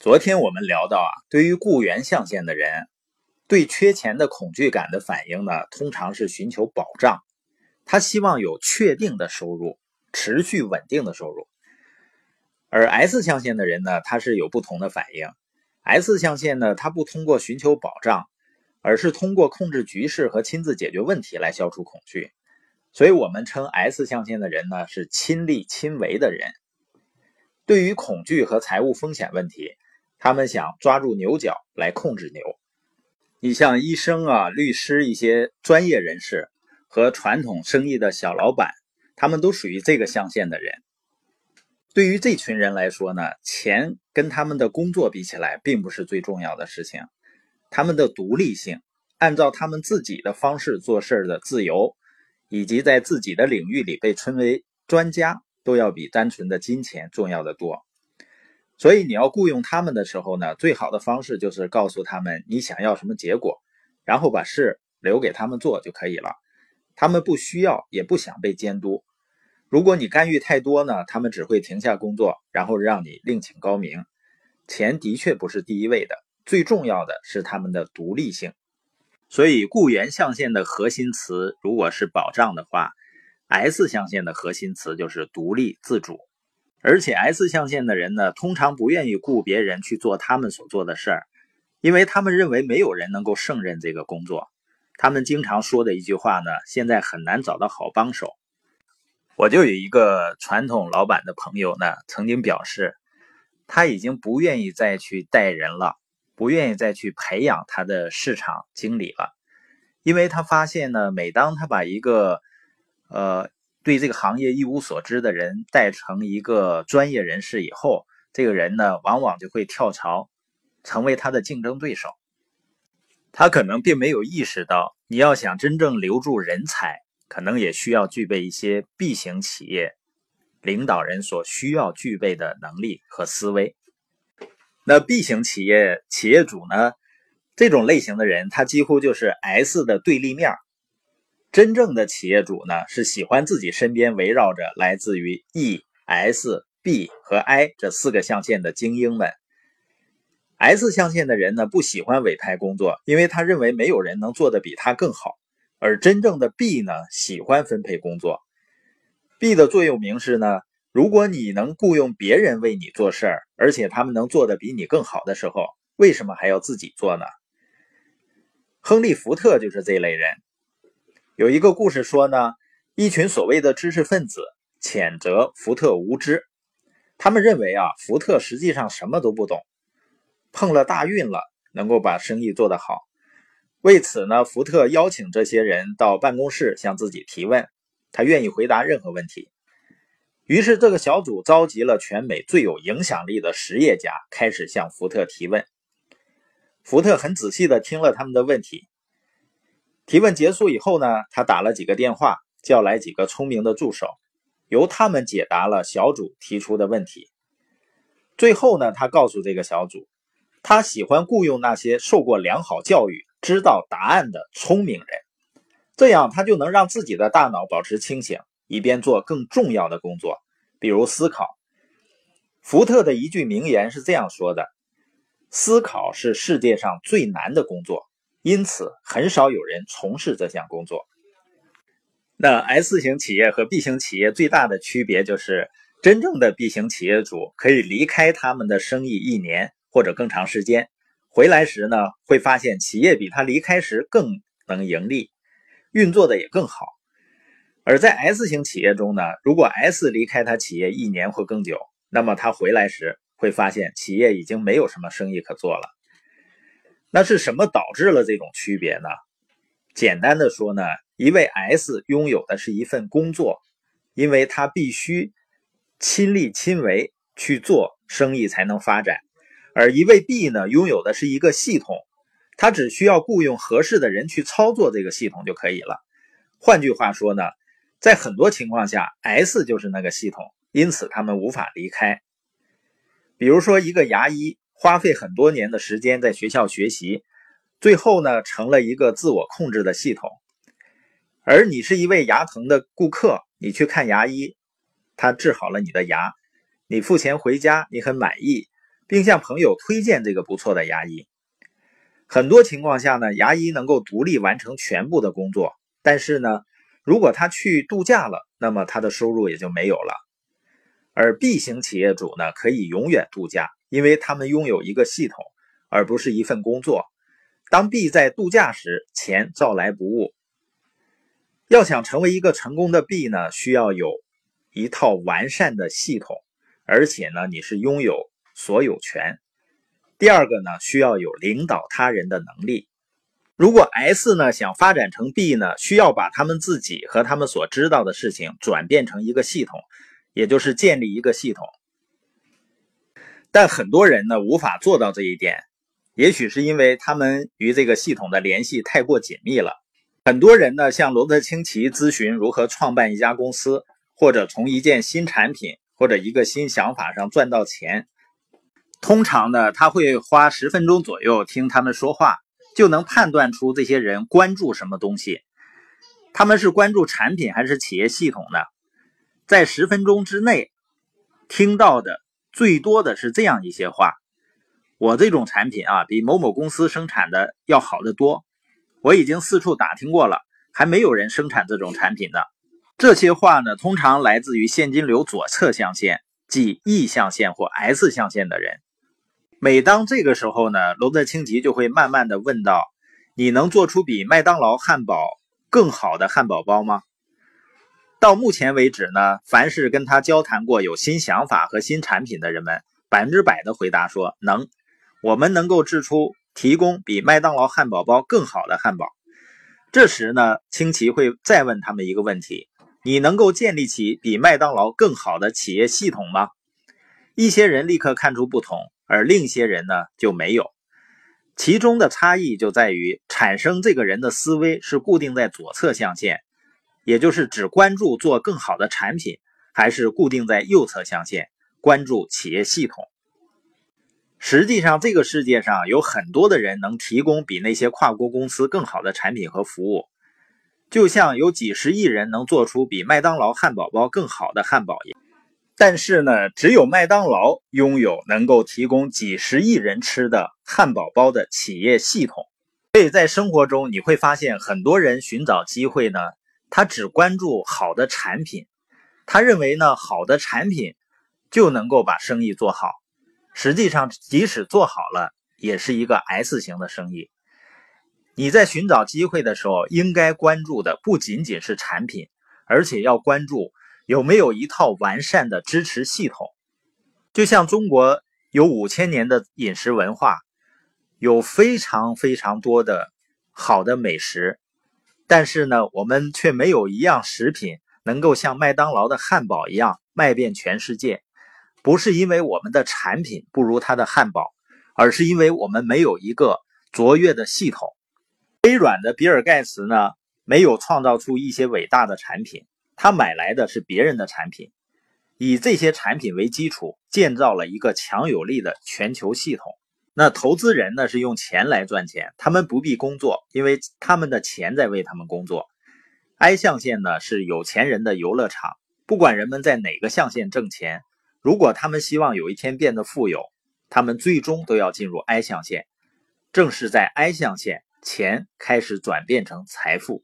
昨天我们聊到啊，对于雇员象限的人，对缺钱的恐惧感的反应呢，通常是寻求保障，他希望有确定的收入，持续稳定的收入。而 S 象限的人呢，他是有不同的反应。S 象限呢，他不通过寻求保障，而是通过控制局势和亲自解决问题来消除恐惧。所以我们称 S 象限的人呢，是亲力亲为的人。对于恐惧和财务风险问题。他们想抓住牛角来控制牛。你像医生啊、律师一些专业人士和传统生意的小老板，他们都属于这个象限的人。对于这群人来说呢，钱跟他们的工作比起来，并不是最重要的事情。他们的独立性、按照他们自己的方式做事的自由，以及在自己的领域里被称为专家，都要比单纯的金钱重要的多。所以你要雇佣他们的时候呢，最好的方式就是告诉他们你想要什么结果，然后把事留给他们做就可以了。他们不需要也不想被监督。如果你干预太多呢，他们只会停下工作，然后让你另请高明。钱的确不是第一位的，最重要的是他们的独立性。所以雇员象限的核心词如果是保障的话，S 象限的核心词就是独立自主。而且 S 象限的人呢，通常不愿意雇别人去做他们所做的事儿，因为他们认为没有人能够胜任这个工作。他们经常说的一句话呢，现在很难找到好帮手。我就有一个传统老板的朋友呢，曾经表示，他已经不愿意再去带人了，不愿意再去培养他的市场经理了，因为他发现呢，每当他把一个，呃。对这个行业一无所知的人带成一个专业人士以后，这个人呢，往往就会跳槽，成为他的竞争对手。他可能并没有意识到，你要想真正留住人才，可能也需要具备一些 B 型企业领导人所需要具备的能力和思维。那 B 型企业企业主呢，这种类型的人，他几乎就是 S 的对立面。真正的企业主呢，是喜欢自己身边围绕着来自于 E、S、B 和 I 这四个象限的精英们。S 象限的人呢，不喜欢委派工作，因为他认为没有人能做得比他更好。而真正的 B 呢，喜欢分配工作。B 的座右铭是呢，如果你能雇佣别人为你做事儿，而且他们能做得比你更好的时候，为什么还要自己做呢？亨利·福特就是这类人。有一个故事说呢，一群所谓的知识分子谴责福特无知，他们认为啊，福特实际上什么都不懂，碰了大运了，能够把生意做得好。为此呢，福特邀请这些人到办公室向自己提问，他愿意回答任何问题。于是这个小组召集了全美最有影响力的实业家，开始向福特提问。福特很仔细地听了他们的问题。提问结束以后呢，他打了几个电话，叫来几个聪明的助手，由他们解答了小组提出的问题。最后呢，他告诉这个小组，他喜欢雇佣那些受过良好教育、知道答案的聪明人，这样他就能让自己的大脑保持清醒，以便做更重要的工作，比如思考。福特的一句名言是这样说的：“思考是世界上最难的工作。”因此，很少有人从事这项工作。那 S 型企业和 B 型企业最大的区别就是，真正的 B 型企业主可以离开他们的生意一年或者更长时间，回来时呢，会发现企业比他离开时更能盈利，运作的也更好。而在 S 型企业中呢，如果 S 离开他企业一年或更久，那么他回来时会发现企业已经没有什么生意可做了。那是什么导致了这种区别呢？简单的说呢，一位 S 拥有的是一份工作，因为他必须亲力亲为去做生意才能发展；而一位 B 呢，拥有的是一个系统，他只需要雇佣合适的人去操作这个系统就可以了。换句话说呢，在很多情况下，S 就是那个系统，因此他们无法离开。比如说一个牙医。花费很多年的时间在学校学习，最后呢成了一个自我控制的系统。而你是一位牙疼的顾客，你去看牙医，他治好了你的牙，你付钱回家，你很满意，并向朋友推荐这个不错的牙医。很多情况下呢，牙医能够独立完成全部的工作，但是呢，如果他去度假了，那么他的收入也就没有了。而 B 型企业主呢，可以永远度假，因为他们拥有一个系统，而不是一份工作。当 B 在度假时，钱照来不误。要想成为一个成功的 B 呢，需要有一套完善的系统，而且呢，你是拥有所有权。第二个呢，需要有领导他人的能力。如果 S 呢想发展成 B 呢，需要把他们自己和他们所知道的事情转变成一个系统，也就是建立一个系统。但很多人呢无法做到这一点，也许是因为他们与这个系统的联系太过紧密了。很多人呢向罗德清奇咨询如何创办一家公司，或者从一件新产品或者一个新想法上赚到钱。通常呢，他会花十分钟左右听他们说话，就能判断出这些人关注什么东西。他们是关注产品还是企业系统呢？在十分钟之内听到的最多的是这样一些话：我这种产品啊，比某某公司生产的要好得多。我已经四处打听过了，还没有人生产这种产品呢。这些话呢，通常来自于现金流左侧象限，即 E 象限或 S 象限的人。每当这个时候呢，罗德清吉就会慢慢的问道：“你能做出比麦当劳汉堡更好的汉堡包吗？”到目前为止呢，凡是跟他交谈过有新想法和新产品的人们，百分之百的回答说能，我们能够制出提供比麦当劳汉堡包更好的汉堡。这时呢，清奇会再问他们一个问题：“你能够建立起比麦当劳更好的企业系统吗？”一些人立刻看出不同。而另一些人呢就没有，其中的差异就在于产生这个人的思维是固定在左侧象限，也就是只关注做更好的产品，还是固定在右侧象限，关注企业系统。实际上，这个世界上有很多的人能提供比那些跨国公司更好的产品和服务，就像有几十亿人能做出比麦当劳汉堡包更好的汉堡一样。但是呢，只有麦当劳拥有能够提供几十亿人吃的汉堡包的企业系统。所以在生活中，你会发现很多人寻找机会呢，他只关注好的产品，他认为呢，好的产品就能够把生意做好。实际上，即使做好了，也是一个 S 型的生意。你在寻找机会的时候，应该关注的不仅仅是产品，而且要关注。有没有一套完善的支持系统？就像中国有五千年的饮食文化，有非常非常多的好的美食，但是呢，我们却没有一样食品能够像麦当劳的汉堡一样卖遍全世界。不是因为我们的产品不如它的汉堡，而是因为我们没有一个卓越的系统。微软的比尔盖茨呢，没有创造出一些伟大的产品。他买来的是别人的产品，以这些产品为基础建造了一个强有力的全球系统。那投资人呢是用钱来赚钱，他们不必工作，因为他们的钱在为他们工作。I 象限呢是有钱人的游乐场，不管人们在哪个象限挣钱，如果他们希望有一天变得富有，他们最终都要进入 I 象限。正是在 I 象限，钱开始转变成财富。